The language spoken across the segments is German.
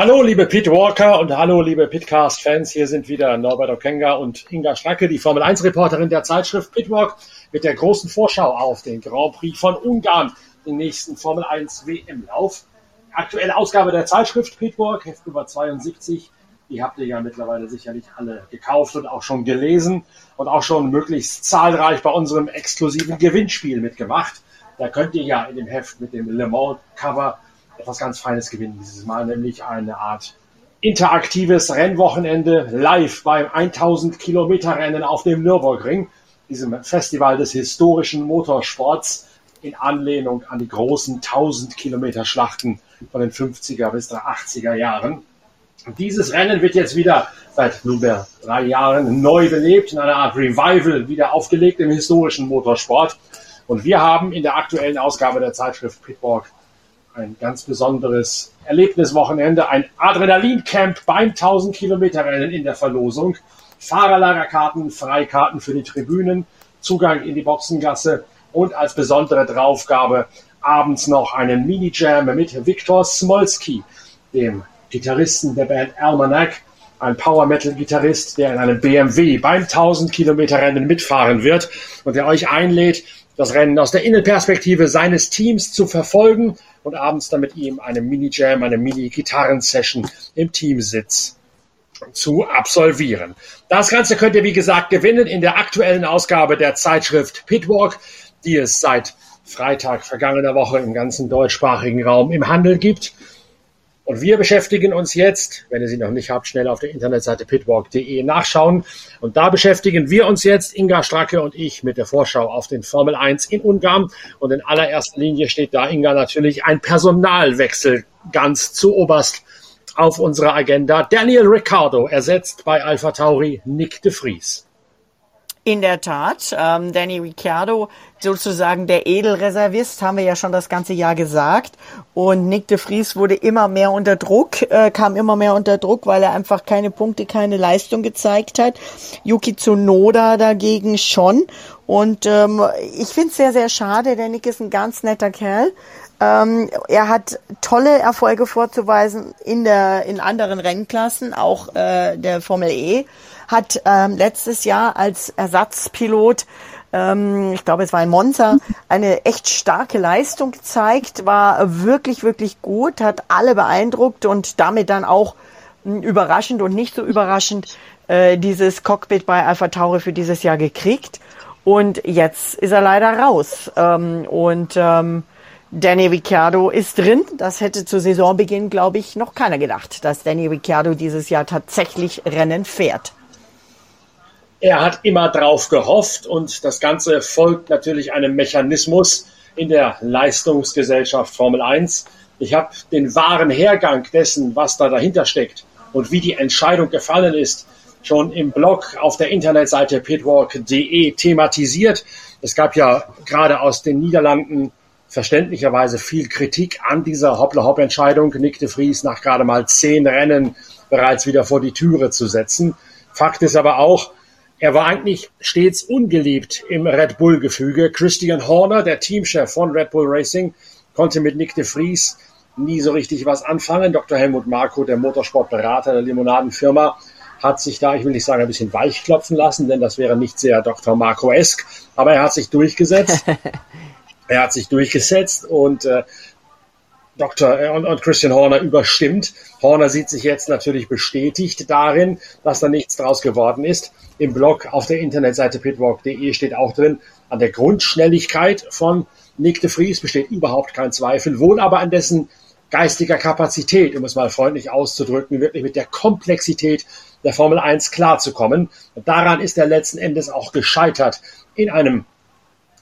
Hallo liebe Pete Walker und hallo liebe Pitcast-Fans. Hier sind wieder Norbert Okenga und Inga Stracke, die Formel 1-Reporterin der Zeitschrift Pitwalk, mit der großen Vorschau auf den Grand Prix von Ungarn, den nächsten Formel 1 WM-Lauf. Aktuelle Ausgabe der Zeitschrift Pitwalk, Heft Nummer 72. Die habt ihr ja mittlerweile sicherlich alle gekauft und auch schon gelesen und auch schon möglichst zahlreich bei unserem exklusiven Gewinnspiel mitgemacht. Da könnt ihr ja in dem Heft mit dem Le Mans Cover etwas ganz Feines gewinnen dieses Mal, nämlich eine Art interaktives Rennwochenende live beim 1000 Kilometer Rennen auf dem Nürburgring, diesem Festival des historischen Motorsports in Anlehnung an die großen 1000 Kilometer Schlachten von den 50er bis 80er Jahren. Dieses Rennen wird jetzt wieder seit nunmehr drei Jahren neu belebt, in einer Art Revival wieder aufgelegt im historischen Motorsport. Und wir haben in der aktuellen Ausgabe der Zeitschrift Pitwalk ein ganz besonderes Erlebniswochenende, ein Adrenalincamp beim 1000 Kilometer Rennen in der Verlosung. Fahrerlagerkarten, Freikarten für die Tribünen, Zugang in die Boxengasse und als besondere Draufgabe abends noch einen Mini-Jam mit Viktor Smolski, dem Gitarristen der Band Almanac, ein Power Metal Gitarrist, der in einem BMW beim 1000 Kilometer Rennen mitfahren wird und der euch einlädt, das Rennen aus der Innenperspektive seines Teams zu verfolgen und abends dann mit ihm eine Mini-Jam, eine Mini-Gitarren-Session im Teamsitz zu absolvieren. Das Ganze könnt ihr, wie gesagt, gewinnen in der aktuellen Ausgabe der Zeitschrift Pitwalk, die es seit Freitag vergangener Woche im ganzen deutschsprachigen Raum im Handel gibt. Und wir beschäftigen uns jetzt, wenn ihr sie noch nicht habt, schnell auf der Internetseite pitwalk.de nachschauen. Und da beschäftigen wir uns jetzt, Inga Stracke und ich, mit der Vorschau auf den Formel 1 in Ungarn. Und in allererster Linie steht da, Inga, natürlich ein Personalwechsel ganz zu oberst auf unserer Agenda. Daniel Ricciardo ersetzt bei Alpha Tauri Nick de Vries. In der Tat, ähm, Danny Ricciardo, sozusagen der Edelreservist, haben wir ja schon das ganze Jahr gesagt. Und Nick de Vries wurde immer mehr unter Druck, äh, kam immer mehr unter Druck, weil er einfach keine Punkte, keine Leistung gezeigt hat. Yuki Tsunoda dagegen schon. Und ähm, ich finde es sehr, sehr schade. Der Nick ist ein ganz netter Kerl. Ähm, er hat tolle Erfolge vorzuweisen in der in anderen Rennklassen, auch äh, der Formel E hat ähm, letztes Jahr als Ersatzpilot ähm, ich glaube, es war ein Monza, eine echt starke Leistung gezeigt, war wirklich, wirklich gut, hat alle beeindruckt und damit dann auch hm, überraschend und nicht so überraschend äh, dieses Cockpit bei Alpha Tauri für dieses Jahr gekriegt. Und jetzt ist er leider raus. Ähm, und ähm, Danny Ricciardo ist drin. Das hätte zu Saisonbeginn, glaube ich, noch keiner gedacht, dass Danny Ricciardo dieses Jahr tatsächlich Rennen fährt. Er hat immer drauf gehofft und das Ganze folgt natürlich einem Mechanismus in der Leistungsgesellschaft Formel 1. Ich habe den wahren Hergang dessen, was da dahinter steckt und wie die Entscheidung gefallen ist, schon im Blog auf der Internetseite pitwalk.de thematisiert. Es gab ja gerade aus den Niederlanden verständlicherweise viel Kritik an dieser Hoppla-Hopp-Entscheidung, Nick de Vries nach gerade mal zehn Rennen bereits wieder vor die Türe zu setzen. Fakt ist aber auch, er war eigentlich stets ungeliebt im Red Bull-Gefüge. Christian Horner, der Teamchef von Red Bull Racing, konnte mit Nick de Vries nie so richtig was anfangen. Dr. Helmut Marko, der Motorsportberater der Limonadenfirma, hat sich da, ich will nicht sagen, ein bisschen weichklopfen lassen, denn das wäre nicht sehr Dr. Marco-esk, aber er hat sich durchgesetzt. er hat sich durchgesetzt und äh, Dr. Äh, und, und Christian Horner überstimmt. Horner sieht sich jetzt natürlich bestätigt darin, dass da nichts draus geworden ist. Im Blog auf der Internetseite pitwalk.de steht auch drin, an der Grundschnelligkeit von Nick de Vries besteht überhaupt kein Zweifel, wohl aber an dessen geistiger Kapazität, um es mal freundlich auszudrücken, wirklich mit der Komplexität der Formel 1 klarzukommen. Und daran ist er letzten Endes auch gescheitert in einem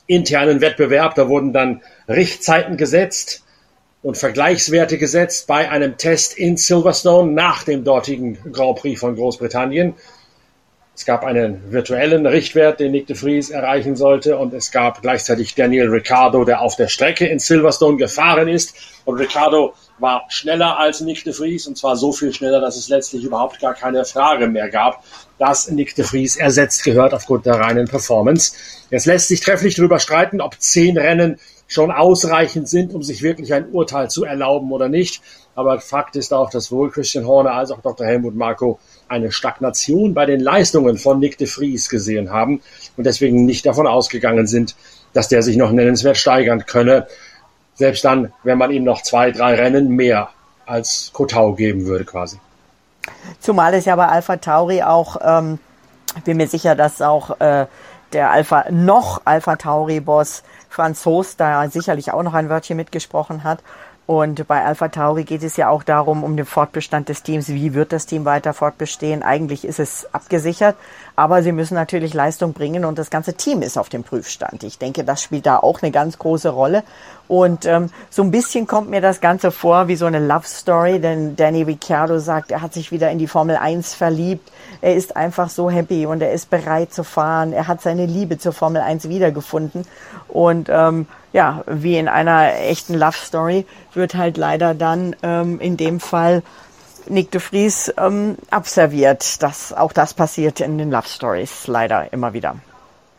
internen Wettbewerb. Da wurden dann Richtzeiten gesetzt, und Vergleichswerte gesetzt bei einem Test in Silverstone nach dem dortigen Grand Prix von Großbritannien. Es gab einen virtuellen Richtwert, den Nick de Vries erreichen sollte, und es gab gleichzeitig Daniel Ricciardo, der auf der Strecke in Silverstone gefahren ist. Und Ricciardo war schneller als Nick de Vries, und zwar so viel schneller, dass es letztlich überhaupt gar keine Frage mehr gab, dass Nick de Vries ersetzt gehört aufgrund der reinen Performance. Jetzt lässt sich trefflich darüber streiten, ob zehn Rennen schon ausreichend sind, um sich wirklich ein Urteil zu erlauben oder nicht. Aber Fakt ist auch, dass sowohl Christian Horner als auch Dr. Helmut Marko eine Stagnation bei den Leistungen von Nick de Vries gesehen haben und deswegen nicht davon ausgegangen sind, dass der sich noch nennenswert steigern könne. Selbst dann, wenn man ihm noch zwei, drei Rennen mehr als Kotau geben würde quasi. Zumal es ja bei Alpha Tauri auch, ähm, bin mir sicher, dass auch äh, der Alpha noch Alpha Tauri Boss Franz Host da sicherlich auch noch ein Wörtchen mitgesprochen hat. Und bei Alpha Tauri geht es ja auch darum, um den Fortbestand des Teams. Wie wird das Team weiter fortbestehen? Eigentlich ist es abgesichert, aber sie müssen natürlich Leistung bringen und das ganze Team ist auf dem Prüfstand. Ich denke, das spielt da auch eine ganz große Rolle. Und ähm, so ein bisschen kommt mir das Ganze vor wie so eine Love Story, denn Danny Ricciardo sagt, er hat sich wieder in die Formel 1 verliebt. Er ist einfach so happy und er ist bereit zu fahren. Er hat seine Liebe zur Formel 1 wiedergefunden. Und ähm, ja, wie in einer echten Love Story wird halt leider dann ähm, in dem Fall Nick de Vries ähm, abserviert. Das, auch das passiert in den Love Stories leider immer wieder.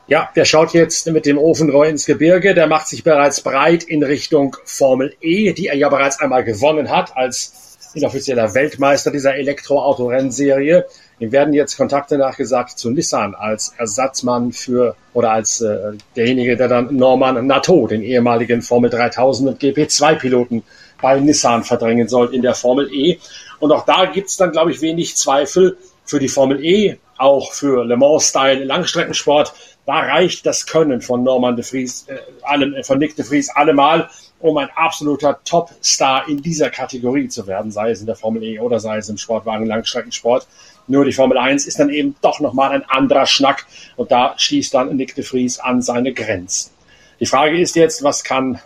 Ja, der schaut jetzt mit dem Ofenrohr ins Gebirge. Der macht sich bereits breit in Richtung Formel E, die er ja bereits einmal gewonnen hat als inoffizieller Weltmeister dieser Elektroautorennserie. Ihm werden jetzt Kontakte nachgesagt zu Nissan als Ersatzmann für oder als äh, derjenige, der dann Norman Nato, den ehemaligen Formel 3000 und GP2-Piloten bei Nissan verdrängen soll in der Formel E. Und auch da gibt's dann, glaube ich, wenig Zweifel für die Formel E, auch für Le Mans-Style Langstreckensport. Da reicht das Können von Norman de Vries, äh, allem, äh, von Nick de Vries allemal, um ein absoluter Top-Star in dieser Kategorie zu werden, sei es in der Formel E oder sei es im Sportwagen Langstreckensport. Nur die Formel 1 ist dann eben doch nochmal ein anderer Schnack und da schießt dann Nick de Vries an seine Grenzen. Die Frage ist jetzt, was kann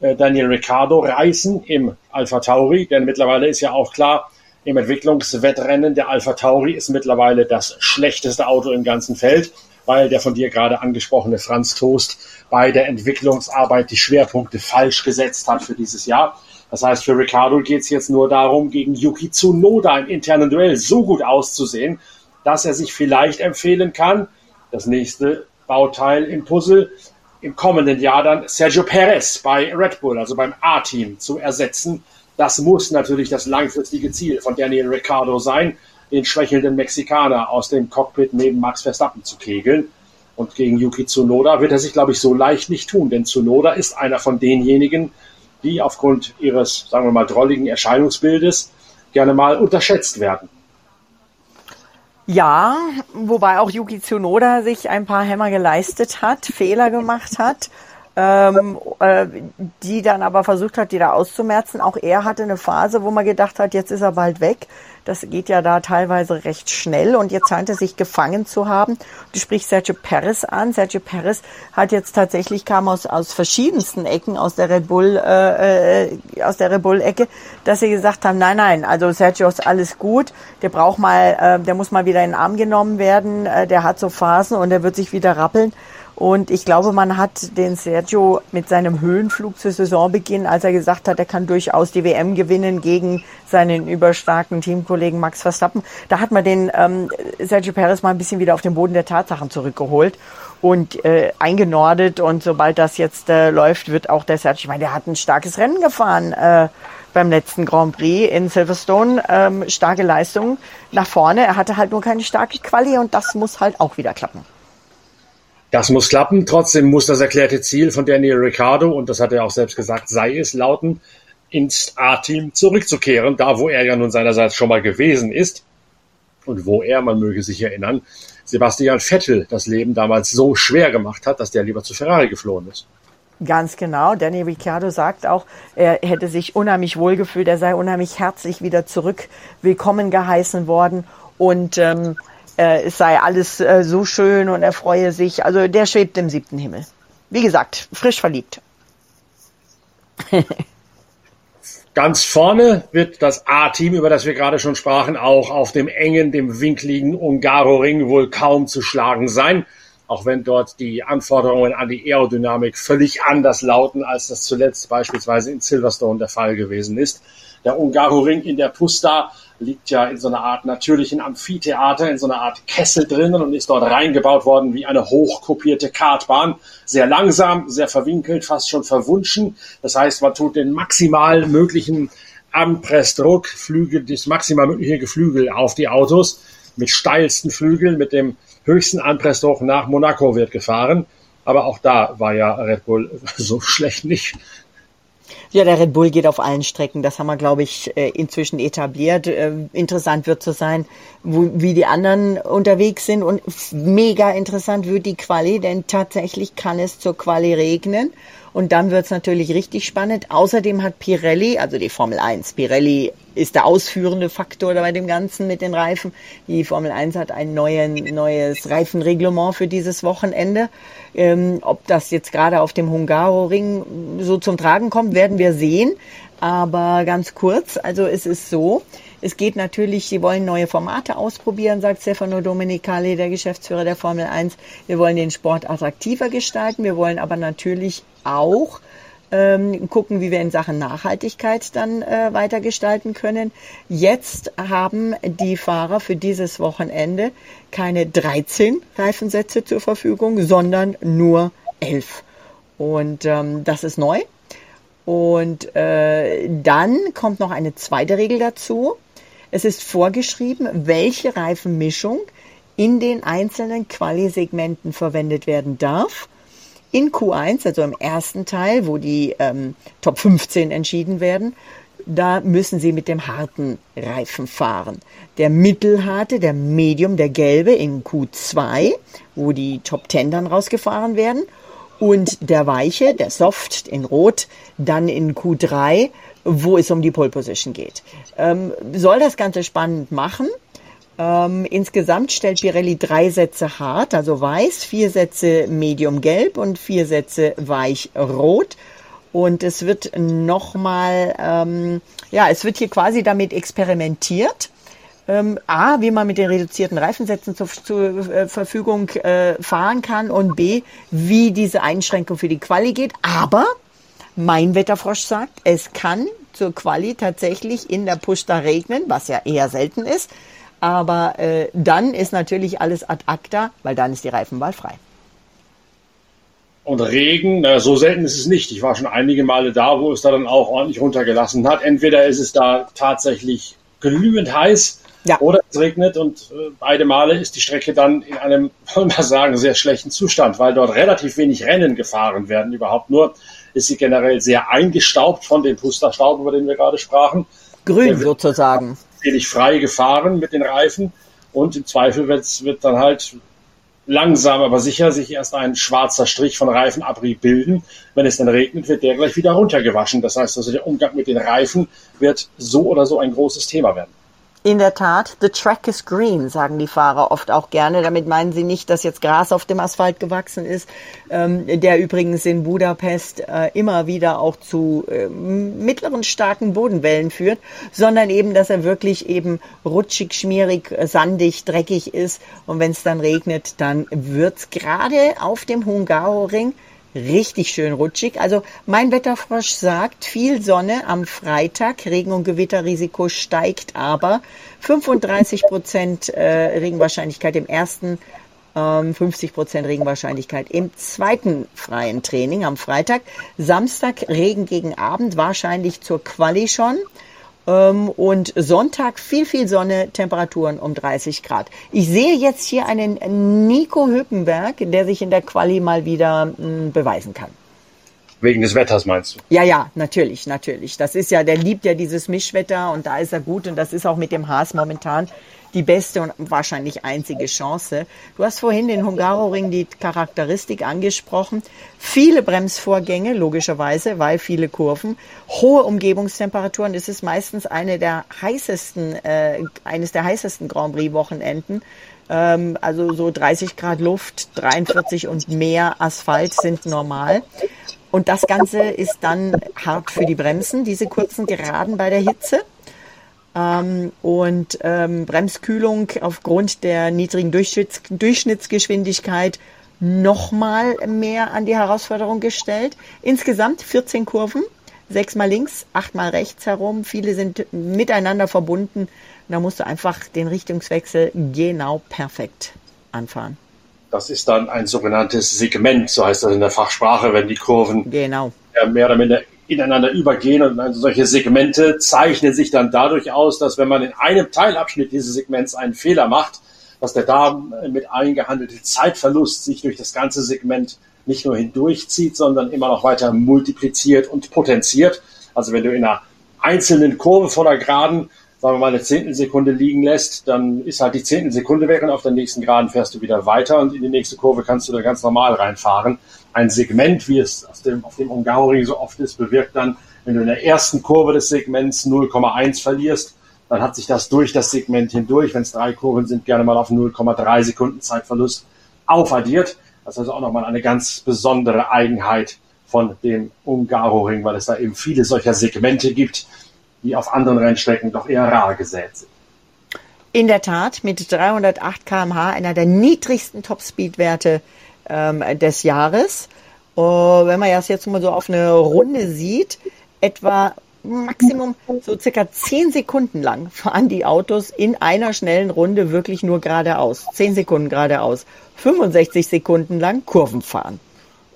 äh, Daniel Ricciardo reißen im Alpha Tauri? Denn mittlerweile ist ja auch klar, im Entwicklungswettrennen der Alpha Tauri ist mittlerweile das schlechteste Auto im ganzen Feld, weil der von dir gerade angesprochene Franz Toast bei der Entwicklungsarbeit die Schwerpunkte falsch gesetzt hat für dieses Jahr. Das heißt, für Ricardo geht es jetzt nur darum, gegen Yuki Tsunoda im internen Duell so gut auszusehen, dass er sich vielleicht empfehlen kann, das nächste Bauteil im Puzzle im kommenden Jahr dann Sergio Perez bei Red Bull, also beim A-Team, zu ersetzen. Das muss natürlich das langfristige Ziel von Daniel Ricciardo sein, den schwächelnden Mexikaner aus dem Cockpit neben Max Verstappen zu kegeln. Und gegen Yuki Tsunoda wird er sich, glaube ich, so leicht nicht tun, denn Tsunoda ist einer von denjenigen, die aufgrund ihres, sagen wir mal, drolligen Erscheinungsbildes gerne mal unterschätzt werden. Ja, wobei auch Yuki Tsunoda sich ein paar Hämmer geleistet hat, Fehler gemacht hat ähm, äh, die dann aber versucht hat, die da auszumerzen. Auch er hatte eine Phase, wo man gedacht hat, jetzt ist er bald weg. Das geht ja da teilweise recht schnell und jetzt scheint er sich gefangen zu haben. Du sprichst Sergio Perez an. Sergio Perez hat jetzt tatsächlich kam aus, aus verschiedensten Ecken aus der Red Bull äh, äh, aus der Red Bull Ecke, dass sie gesagt haben, nein, nein, also Sergio ist alles gut. Der braucht mal, äh, der muss mal wieder in den Arm genommen werden. Äh, der hat so Phasen und der wird sich wieder rappeln. Und ich glaube, man hat den Sergio mit seinem Höhenflug zu Saisonbeginn, als er gesagt hat, er kann durchaus die WM gewinnen gegen seinen überstarken Teamkollegen Max Verstappen, da hat man den ähm, Sergio Perez mal ein bisschen wieder auf den Boden der Tatsachen zurückgeholt und äh, eingenordet. Und sobald das jetzt äh, läuft, wird auch der Sergio, ich meine, der hat ein starkes Rennen gefahren. Äh, beim letzten Grand Prix in Silverstone ähm, starke Leistung nach vorne. Er hatte halt nur keine starke Quali und das muss halt auch wieder klappen. Das muss klappen. Trotzdem muss das erklärte Ziel von Daniel Ricciardo, und das hat er auch selbst gesagt, sei es lauten, ins A-Team zurückzukehren, da wo er ja nun seinerseits schon mal gewesen ist und wo er, man möge sich erinnern, Sebastian Vettel das Leben damals so schwer gemacht hat, dass der lieber zu Ferrari geflohen ist. Ganz genau. Danny Ricciardo sagt auch, er hätte sich unheimlich wohlgefühlt, er sei unheimlich herzlich wieder zurück willkommen geheißen worden und ähm, äh, es sei alles äh, so schön und er freue sich. Also der schwebt im siebten Himmel. Wie gesagt, frisch verliebt. Ganz vorne wird das A-Team, über das wir gerade schon sprachen, auch auf dem engen, dem winkligen Ungaro-Ring wohl kaum zu schlagen sein. Auch wenn dort die Anforderungen an die Aerodynamik völlig anders lauten, als das zuletzt beispielsweise in Silverstone der Fall gewesen ist. Der Ungaroring in der Pusta liegt ja in so einer Art natürlichen Amphitheater, in so einer Art Kessel drinnen und ist dort reingebaut worden wie eine hochkopierte Kartbahn. Sehr langsam, sehr verwinkelt, fast schon verwunschen. Das heißt, man tut den maximal möglichen Anpressdruck, Flügel, das maximal mögliche Geflügel auf die Autos mit steilsten Flügeln, mit dem höchsten Anpressdruck nach Monaco wird gefahren. Aber auch da war ja Red Bull so schlecht nicht. Ja, der Red Bull geht auf allen Strecken. Das haben wir, glaube ich, äh, inzwischen etabliert. Äh, interessant wird zu sein, wo, wie die anderen unterwegs sind. Und mega interessant wird die Quali, denn tatsächlich kann es zur Quali regnen. Und dann wird's natürlich richtig spannend. Außerdem hat Pirelli, also die Formel 1, Pirelli ist der ausführende Faktor bei dem Ganzen mit den Reifen. Die Formel 1 hat ein neuen, neues Reifenreglement für dieses Wochenende. Ähm, ob das jetzt gerade auf dem Hungaroring so zum Tragen kommt, werden wir sehen. Aber ganz kurz, also es ist so, es geht natürlich, sie wollen neue Formate ausprobieren, sagt Stefano Domenicali, der Geschäftsführer der Formel 1. Wir wollen den Sport attraktiver gestalten. Wir wollen aber natürlich auch ähm, gucken, wie wir in Sachen Nachhaltigkeit dann äh, weiter gestalten können. Jetzt haben die Fahrer für dieses Wochenende keine 13 Reifensätze zur Verfügung, sondern nur 11. Und ähm, das ist neu. Und äh, dann kommt noch eine zweite Regel dazu. Es ist vorgeschrieben, welche Reifenmischung in den einzelnen Quali-Segmenten verwendet werden darf. In Q1, also im ersten Teil, wo die ähm, Top 15 entschieden werden, da müssen Sie mit dem harten Reifen fahren. Der mittelharte, der Medium, der gelbe in Q2, wo die Top 10 dann rausgefahren werden. Und der weiche, der Soft in Rot, dann in Q3, wo es um die Pole Position geht. Ähm, soll das Ganze spannend machen. Ähm, insgesamt stellt Pirelli drei Sätze hart, also weiß, vier Sätze medium gelb und vier Sätze weich rot. Und es wird nochmal, ähm, ja, es wird hier quasi damit experimentiert. Ähm, A, wie man mit den reduzierten Reifensätzen zur, zur äh, Verfügung äh, fahren kann und B, wie diese Einschränkung für die Quali geht. Aber mein Wetterfrosch sagt, es kann zur Quali tatsächlich in der Pushta regnen, was ja eher selten ist. Aber äh, dann ist natürlich alles ad acta, weil dann ist die Reifenwahl frei. Und Regen, na, so selten ist es nicht. Ich war schon einige Male da, wo es da dann auch ordentlich runtergelassen hat. Entweder ist es da tatsächlich glühend heiß ja. oder es regnet und äh, beide Male ist die Strecke dann in einem, wollen wir sagen, sehr schlechten Zustand, weil dort relativ wenig Rennen gefahren werden. Überhaupt nur ist sie generell sehr eingestaubt von dem Pusterstaub, über den wir gerade sprachen. Grün sozusagen wenig frei gefahren mit den Reifen und im Zweifel wird, wird dann halt langsam, aber sicher sich erst ein schwarzer Strich von Reifenabrieb bilden. Wenn es dann regnet, wird der gleich wieder runtergewaschen. Das heißt also, der Umgang mit den Reifen wird so oder so ein großes Thema werden. In der Tat, the track is green, sagen die Fahrer oft auch gerne. Damit meinen sie nicht, dass jetzt Gras auf dem Asphalt gewachsen ist, ähm, der übrigens in Budapest äh, immer wieder auch zu äh, mittleren starken Bodenwellen führt, sondern eben, dass er wirklich eben rutschig, schmierig, sandig, dreckig ist. Und wenn es dann regnet, dann wird's gerade auf dem Hungaroring richtig schön rutschig. Also mein Wetterfrosch sagt, viel Sonne am Freitag, Regen- und Gewitterrisiko steigt aber. 35 Prozent äh, Regenwahrscheinlichkeit im ersten, ähm, 50 Prozent Regenwahrscheinlichkeit im zweiten freien Training am Freitag. Samstag Regen gegen Abend, wahrscheinlich zur Quali schon. Ähm, und Sonntag viel, viel Sonne, Temperaturen um 30 Grad. Ich sehe jetzt hier einen Nico Hülkenberg, der sich in der Quali mal wieder mm, beweisen kann. Wegen des Wetters meinst du? Ja, ja, natürlich, natürlich. Das ist ja, der liebt ja dieses Mischwetter und da ist er gut und das ist auch mit dem Haas momentan die beste und wahrscheinlich einzige Chance. Du hast vorhin den Hungaroring die Charakteristik angesprochen. Viele Bremsvorgänge, logischerweise, weil viele Kurven, hohe Umgebungstemperaturen. Es ist meistens eine der heißesten, äh, eines der heißesten Grand Prix Wochenenden. Ähm, also so 30 Grad Luft, 43 und mehr Asphalt sind normal. Und das Ganze ist dann hart für die Bremsen, diese kurzen Geraden bei der Hitze. Ähm, und ähm, Bremskühlung aufgrund der niedrigen Durchschnitts Durchschnittsgeschwindigkeit nochmal mehr an die Herausforderung gestellt. Insgesamt 14 Kurven, sechsmal links, achtmal rechts herum. Viele sind miteinander verbunden. Da musst du einfach den Richtungswechsel genau perfekt anfahren. Das ist dann ein sogenanntes Segment, so heißt das in der Fachsprache, wenn die Kurven genau. mehr oder minder ineinander übergehen. Und also solche Segmente zeichnen sich dann dadurch aus, dass wenn man in einem Teilabschnitt dieses Segments einen Fehler macht, dass der damit eingehandelte Zeitverlust sich durch das ganze Segment nicht nur hindurchzieht, sondern immer noch weiter multipliziert und potenziert. Also wenn du in einer einzelnen Kurve vor der Geraden, sagen wir mal, eine Zehntelsekunde liegen lässt, dann ist halt die Zehntelsekunde weg und auf der nächsten Geraden fährst du wieder weiter und in die nächste Kurve kannst du da ganz normal reinfahren. Ein Segment, wie es auf dem, auf dem Ungaroring so oft ist, bewirkt dann, wenn du in der ersten Kurve des Segments 0,1 verlierst, dann hat sich das durch das Segment hindurch, wenn es drei Kurven sind, gerne mal auf 0,3 Sekunden Zeitverlust aufaddiert. Das ist also auch nochmal eine ganz besondere Eigenheit von dem Ungaroring, weil es da eben viele solcher Segmente gibt, die auf anderen Rennstrecken doch eher rar gesät sind. In der Tat, mit 308 kmh, einer der niedrigsten Topspeed-Werte ähm, des Jahres. Uh, wenn man das jetzt mal so auf eine Runde sieht, etwa Maximum so circa zehn Sekunden lang fahren die Autos in einer schnellen Runde wirklich nur geradeaus. Zehn Sekunden geradeaus. 65 Sekunden lang Kurven fahren.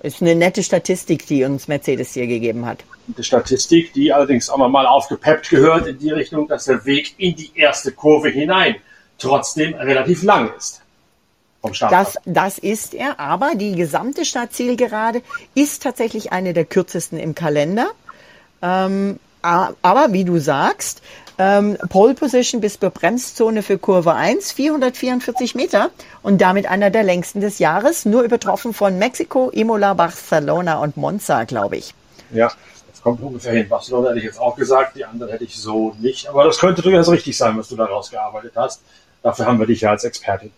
Ist eine nette Statistik, die uns Mercedes hier gegeben hat. Eine Statistik, die allerdings auch mal aufgepeppt gehört in die Richtung, dass der Weg in die erste Kurve hinein trotzdem relativ lang ist. Das, das ist er, aber die gesamte Startzielgerade ist tatsächlich eine der kürzesten im Kalender. Ähm, aber wie du sagst, ähm, Pole Position bis zur Bremszone für Kurve 1, 444 Meter und damit einer der längsten des Jahres, nur übertroffen von Mexiko, Imola, Barcelona und Monza, glaube ich. Ja, das kommt ungefähr hin. Barcelona hätte ich jetzt auch gesagt, die anderen hätte ich so nicht. Aber das könnte durchaus richtig sein, was du daraus gearbeitet hast. Dafür haben wir dich ja als Expertin.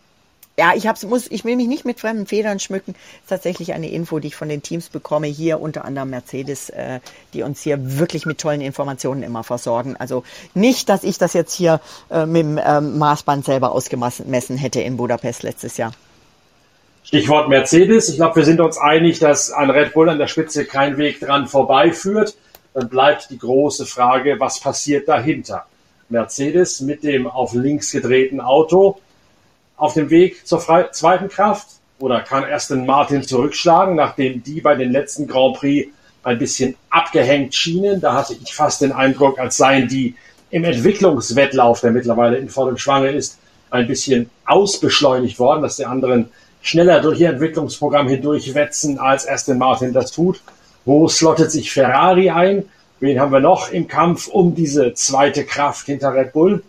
Ja, ich hab's, muss, ich will mich nicht mit fremden Federn schmücken. Ist tatsächlich eine Info, die ich von den Teams bekomme. Hier unter anderem Mercedes, äh, die uns hier wirklich mit tollen Informationen immer versorgen. Also nicht, dass ich das jetzt hier äh, mit dem ähm, Maßband selber ausgemessen hätte in Budapest letztes Jahr. Stichwort Mercedes. Ich glaube, wir sind uns einig, dass an Red Bull an der Spitze kein Weg dran vorbeiführt. Dann bleibt die große Frage, was passiert dahinter? Mercedes mit dem auf links gedrehten Auto auf dem Weg zur zweiten Kraft? Oder kann Aston Martin zurückschlagen, nachdem die bei den letzten Grand Prix ein bisschen abgehängt schienen? Da hatte ich fast den Eindruck, als seien die im Entwicklungswettlauf, der mittlerweile in vollem Schwange ist, ein bisschen ausbeschleunigt worden, dass die anderen schneller durch ihr Entwicklungsprogramm hindurchwetzen, als Aston Martin das tut. Wo slottet sich Ferrari ein? Wen haben wir noch im Kampf um diese zweite Kraft hinter Red Bull?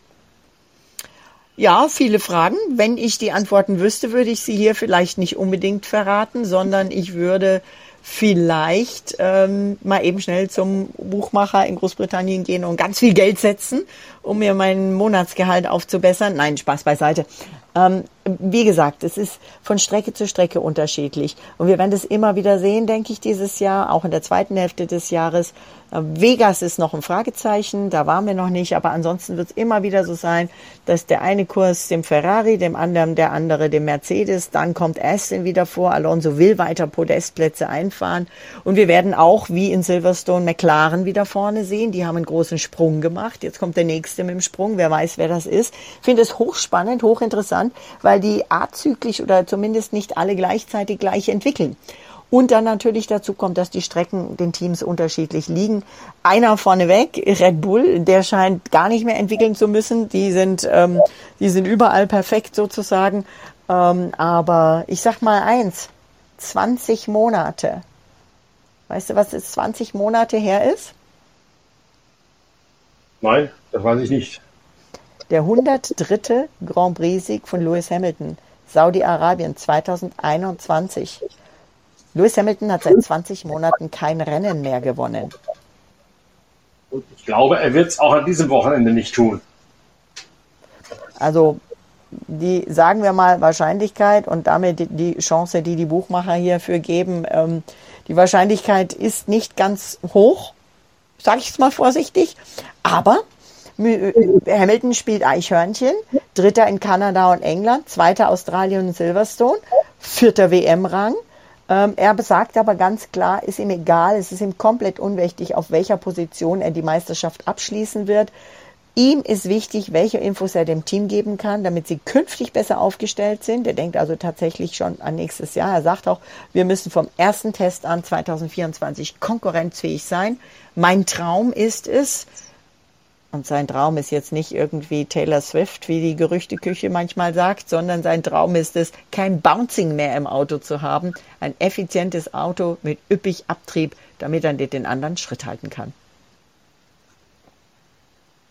Ja, viele Fragen. Wenn ich die Antworten wüsste, würde ich sie hier vielleicht nicht unbedingt verraten, sondern ich würde vielleicht ähm, mal eben schnell zum Buchmacher in Großbritannien gehen und ganz viel Geld setzen, um mir mein Monatsgehalt aufzubessern. Nein, Spaß beiseite. Ähm, wie gesagt, es ist von Strecke zu Strecke unterschiedlich. Und wir werden das immer wieder sehen, denke ich, dieses Jahr, auch in der zweiten Hälfte des Jahres. Äh, Vegas ist noch ein Fragezeichen, da waren wir noch nicht, aber ansonsten wird es immer wieder so sein, dass der eine Kurs dem Ferrari, dem anderen der andere dem Mercedes, dann kommt Aston wieder vor, Alonso will weiter Podestplätze einfahren und wir werden auch wie in Silverstone McLaren wieder vorne sehen, die haben einen großen Sprung gemacht, jetzt kommt der nächste mit dem Sprung, wer weiß, wer das ist. Ich finde es hochspannend, hochinteressant, weil die azyklisch oder zumindest nicht alle gleichzeitig gleich entwickeln. Und dann natürlich dazu kommt, dass die Strecken den Teams unterschiedlich liegen. Einer vorneweg, Red Bull, der scheint gar nicht mehr entwickeln zu müssen. Die sind, ähm, die sind überall perfekt sozusagen. Ähm, aber ich sag mal eins, 20 Monate. Weißt du, was jetzt 20 Monate her ist? Nein, das weiß ich nicht. Der 103. Grand Prix-Sieg von Lewis Hamilton, Saudi-Arabien 2021. Lewis Hamilton hat seit 20 Monaten kein Rennen mehr gewonnen. Und ich glaube, er wird es auch an diesem Wochenende nicht tun. Also die, sagen wir mal, Wahrscheinlichkeit und damit die Chance, die die Buchmacher hierfür geben, ähm, die Wahrscheinlichkeit ist nicht ganz hoch, sage ich es mal vorsichtig, aber Hamilton spielt Eichhörnchen, Dritter in Kanada und England, Zweiter Australien und Silverstone, vierter WM-Rang. Ähm, er besagt aber ganz klar, ist ihm egal, es ist ihm komplett unwichtig, auf welcher Position er die Meisterschaft abschließen wird. Ihm ist wichtig, welche Infos er dem Team geben kann, damit sie künftig besser aufgestellt sind. Er denkt also tatsächlich schon an nächstes Jahr. Er sagt auch, wir müssen vom ersten Test an 2024 konkurrenzfähig sein. Mein Traum ist es, und sein Traum ist jetzt nicht irgendwie Taylor Swift, wie die Gerüchteküche manchmal sagt, sondern sein Traum ist es, kein Bouncing mehr im Auto zu haben, ein effizientes Auto mit üppig Abtrieb, damit er den anderen Schritt halten kann.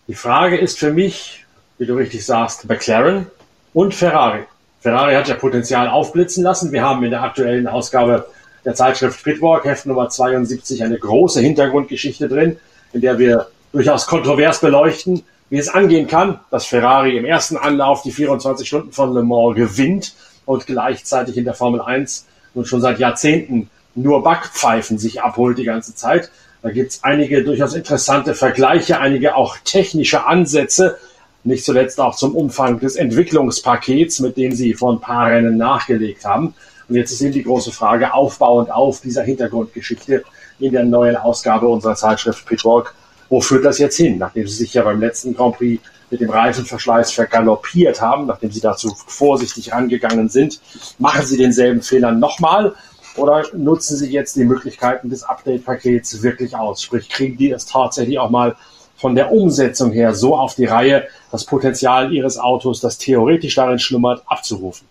Die Frage ist für mich, wie du richtig sagst, McLaren und Ferrari. Ferrari hat ja Potenzial aufblitzen lassen. Wir haben in der aktuellen Ausgabe der Zeitschrift Pitwalk, Heft Nummer 72, eine große Hintergrundgeschichte drin, in der wir durchaus kontrovers beleuchten, wie es angehen kann, dass Ferrari im ersten Anlauf die 24 Stunden von Le Mans gewinnt und gleichzeitig in der Formel 1 nun schon seit Jahrzehnten nur Backpfeifen sich abholt die ganze Zeit. Da gibt es einige durchaus interessante Vergleiche, einige auch technische Ansätze, nicht zuletzt auch zum Umfang des Entwicklungspakets, mit dem sie vor ein paar Rennen nachgelegt haben. Und jetzt ist eben die große Frage, aufbauend auf dieser Hintergrundgeschichte in der neuen Ausgabe unserer Zeitschrift Pitwalk, wo führt das jetzt hin? Nachdem sie sich ja beim letzten Grand Prix mit dem Reifenverschleiß vergaloppiert haben, nachdem sie dazu vorsichtig rangegangen sind, machen sie denselben Fehler nochmal oder nutzen sie jetzt die Möglichkeiten des Update-Pakets wirklich aus? Sprich, kriegen die es tatsächlich auch mal von der Umsetzung her so auf die Reihe, das Potenzial ihres Autos, das theoretisch darin schlummert, abzurufen?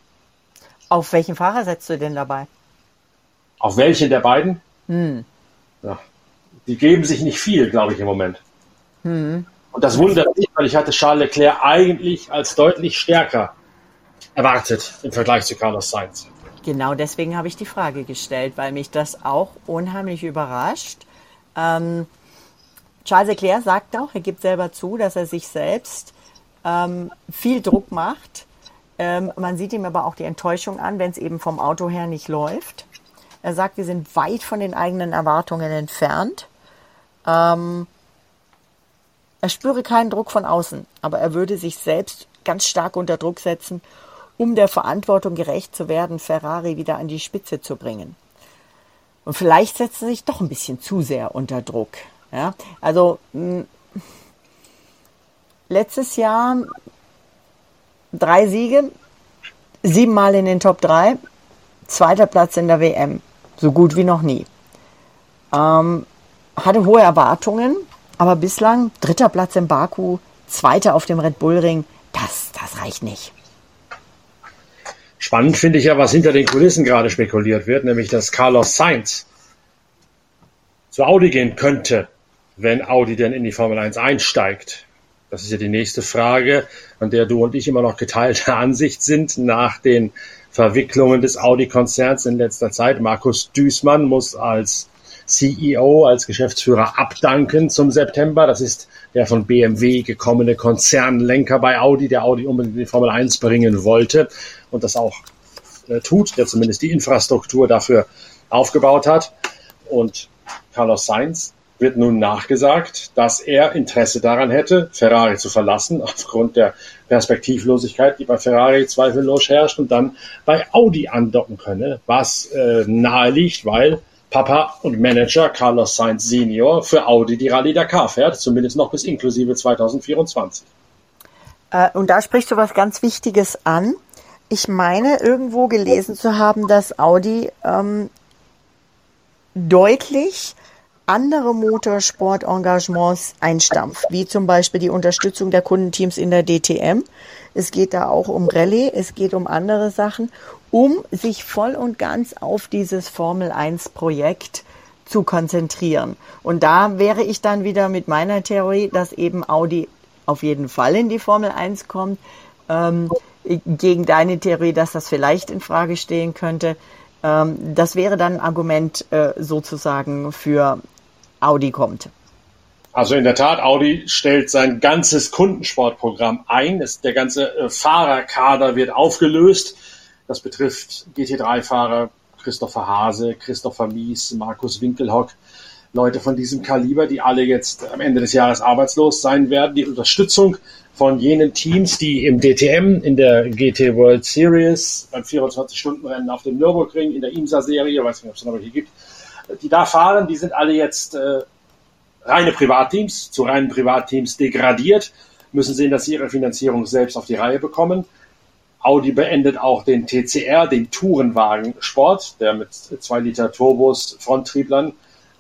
Auf welchen Fahrer setzt du denn dabei? Auf welchen der beiden? Hm. Ja, die geben sich nicht viel, glaube ich, im Moment. Mhm. Und das wundert mich, weil ich hatte Charles Leclerc eigentlich als deutlich stärker erwartet im Vergleich zu Carlos Sainz. Genau deswegen habe ich die Frage gestellt, weil mich das auch unheimlich überrascht. Ähm, Charles Leclerc sagt auch, er gibt selber zu, dass er sich selbst ähm, viel Druck macht. Ähm, man sieht ihm aber auch die Enttäuschung an, wenn es eben vom Auto her nicht läuft. Er sagt, wir sind weit von den eigenen Erwartungen entfernt. Ähm, er spüre keinen Druck von außen, aber er würde sich selbst ganz stark unter Druck setzen, um der Verantwortung gerecht zu werden, Ferrari wieder an die Spitze zu bringen. Und vielleicht setzt er sich doch ein bisschen zu sehr unter Druck. Ja? Also mh, hm, letztes Jahr drei Siege, siebenmal in den Top 3, zweiter Platz in der WM, so gut wie noch nie. Ähm, hatte hohe Erwartungen, aber bislang dritter Platz im Baku, zweiter auf dem Red Bull Ring, das, das reicht nicht. Spannend finde ich ja, was hinter den Kulissen gerade spekuliert wird, nämlich dass Carlos Sainz zu Audi gehen könnte, wenn Audi denn in die Formel 1 einsteigt. Das ist ja die nächste Frage, an der du und ich immer noch geteilter Ansicht sind nach den Verwicklungen des Audi-Konzerns in letzter Zeit. Markus Düßmann muss als CEO, als Geschäftsführer abdanken zum September. Das ist der von BMW gekommene Konzernlenker bei Audi, der Audi unbedingt in die Formel 1 bringen wollte und das auch äh, tut, der zumindest die Infrastruktur dafür aufgebaut hat. Und Carlos Sainz wird nun nachgesagt, dass er Interesse daran hätte, Ferrari zu verlassen, aufgrund der Perspektivlosigkeit, die bei Ferrari zweifellos herrscht, und dann bei Audi andocken könne, was äh, nahe liegt, weil Papa und Manager Carlos Sainz Senior für Audi die Rallye Dakar fährt, zumindest noch bis inklusive 2024. Äh, und da sprichst du was ganz Wichtiges an. Ich meine, irgendwo gelesen zu haben, dass Audi ähm, deutlich andere Motorsportengagements einstampft, wie zum Beispiel die Unterstützung der Kundenteams in der DTM. Es geht da auch um Rallye, es geht um andere Sachen, um sich voll und ganz auf dieses Formel 1 Projekt zu konzentrieren. Und da wäre ich dann wieder mit meiner Theorie, dass eben Audi auf jeden Fall in die Formel 1 kommt, ähm, gegen deine Theorie, dass das vielleicht in Frage stehen könnte. Ähm, das wäre dann ein Argument äh, sozusagen für Audi kommt. Also in der Tat, Audi stellt sein ganzes Kundensportprogramm ein. Es, der ganze äh, Fahrerkader wird aufgelöst. Das betrifft GT3-Fahrer Christopher Hase, Christopher Mies, Markus Winkelhock, Leute von diesem Kaliber, die alle jetzt am Ende des Jahres arbeitslos sein werden. Die Unterstützung von jenen Teams, die im DTM, in der GT World Series, beim 24-Stunden-Rennen auf dem Nürburgring, in der IMSA-Serie, weiß nicht, ob es noch welche gibt, die da fahren, die sind alle jetzt äh, reine Privatteams, zu reinen Privatteams degradiert, müssen sehen, dass sie ihre Finanzierung selbst auf die Reihe bekommen. Audi beendet auch den TCR, den Tourenwagensport, der mit zwei Liter Turbos, Fronttrieblern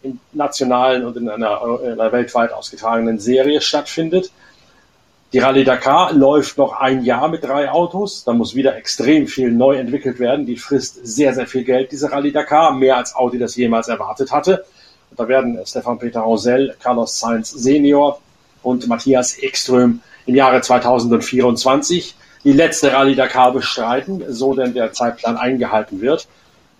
in nationalen und in einer, in einer weltweit ausgetragenen Serie stattfindet. Die Rallye Dakar läuft noch ein Jahr mit drei Autos. Da muss wieder extrem viel neu entwickelt werden. Die frisst sehr, sehr viel Geld, diese Rallye Dakar. Mehr als Audi das jemals erwartet hatte. Und da werden Stefan Peter Rosell, Carlos Sainz Senior und Matthias Ekström im Jahre 2024 die letzte Rallye Dakar bestreiten, so denn der Zeitplan eingehalten wird.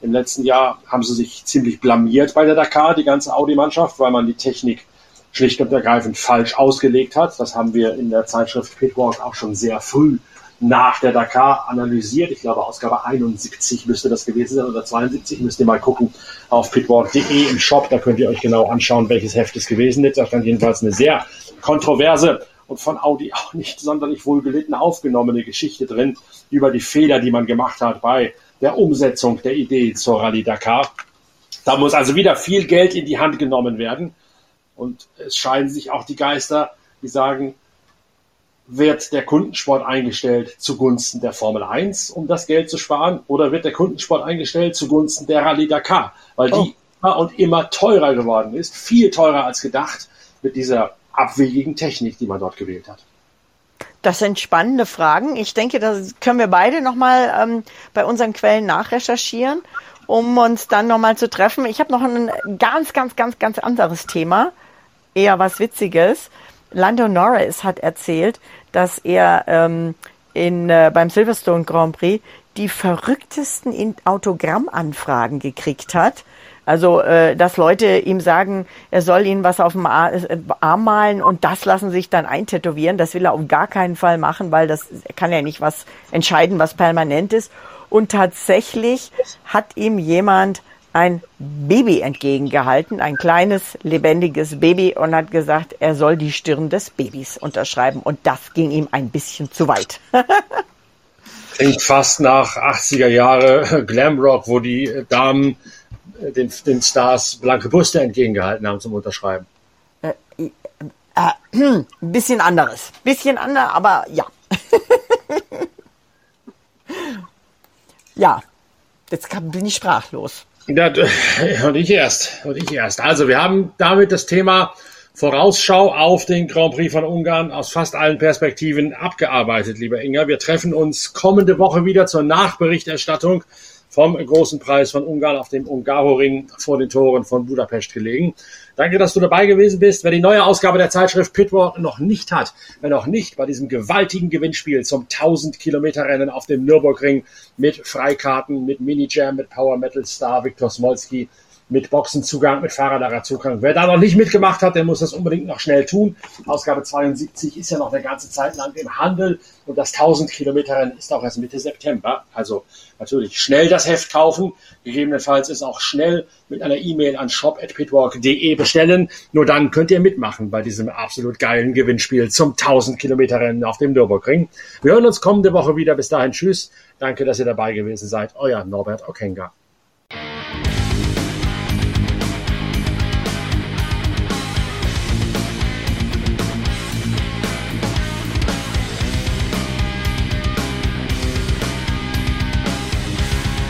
Im letzten Jahr haben sie sich ziemlich blamiert bei der Dakar, die ganze Audi-Mannschaft, weil man die Technik schlicht und ergreifend falsch ausgelegt hat. Das haben wir in der Zeitschrift Pitwalk auch schon sehr früh nach der Dakar analysiert. Ich glaube, Ausgabe 71 müsste das gewesen sein oder 72. Müsst ihr mal gucken auf pitwalk.de im Shop. Da könnt ihr euch genau anschauen, welches Heft es gewesen ist. Da stand jedenfalls eine sehr kontroverse und von Audi auch nicht sonderlich wohlgelitten aufgenommene Geschichte drin über die Fehler, die man gemacht hat bei der Umsetzung der Idee zur Rallye Dakar. Da muss also wieder viel Geld in die Hand genommen werden. Und es scheiden sich auch die Geister, die sagen, wird der Kundensport eingestellt zugunsten der Formel 1, um das Geld zu sparen, oder wird der Kundensport eingestellt zugunsten der Rallye Dakar, weil oh. die immer und immer teurer geworden ist, viel teurer als gedacht mit dieser abwegigen Technik, die man dort gewählt hat. Das sind spannende Fragen. Ich denke, das können wir beide nochmal ähm, bei unseren Quellen nachrecherchieren, um uns dann nochmal zu treffen. Ich habe noch ein ganz, ganz, ganz, ganz anderes Thema, eher was Witziges. Lando Norris hat erzählt, dass er ähm, in, äh, beim Silverstone Grand Prix die verrücktesten Autogrammanfragen gekriegt hat also, äh, dass Leute ihm sagen, er soll ihnen was auf dem äh, Arm malen und das lassen sich dann eintätowieren. Das will er auf gar keinen Fall machen, weil das kann ja nicht was entscheiden, was permanent ist. Und tatsächlich hat ihm jemand ein Baby entgegengehalten, ein kleines, lebendiges Baby und hat gesagt, er soll die Stirn des Babys unterschreiben. Und das ging ihm ein bisschen zu weit. Klingt fast nach 80er Jahre Glamrock, wo die Damen den, den Stars blanke Brüste entgegengehalten haben zum Unterschreiben. Äh, äh, äh, ein bisschen anderes. Bisschen anders, aber ja. ja, jetzt bin ich sprachlos. Ja, und ich erst. Und ich erst. Also, wir haben damit das Thema Vorausschau auf den Grand Prix von Ungarn aus fast allen Perspektiven abgearbeitet, lieber Inga. Wir treffen uns kommende Woche wieder zur Nachberichterstattung vom großen Preis von Ungarn auf dem Ungaroring vor den Toren von Budapest gelegen. Danke, dass du dabei gewesen bist. Wer die neue Ausgabe der Zeitschrift Pitwalk noch nicht hat, wer noch nicht bei diesem gewaltigen Gewinnspiel zum 1000 Kilometer Rennen auf dem Nürburgring mit Freikarten, mit Minijam, mit Power Metal Star Viktor Smolski mit Boxenzugang, mit Fahrradzugang. Wer da noch nicht mitgemacht hat, der muss das unbedingt noch schnell tun. Ausgabe 72 ist ja noch eine ganze Zeit lang im Handel und das 1000 Kilometer Rennen ist auch erst Mitte September. Also natürlich schnell das Heft kaufen. Gegebenenfalls ist auch schnell mit einer E-Mail an shop.pitwalk.de bestellen. Nur dann könnt ihr mitmachen bei diesem absolut geilen Gewinnspiel zum 1000 Kilometer Rennen auf dem Nürburgring. Wir hören uns kommende Woche wieder. Bis dahin, tschüss. Danke, dass ihr dabei gewesen seid. Euer Norbert Okenga.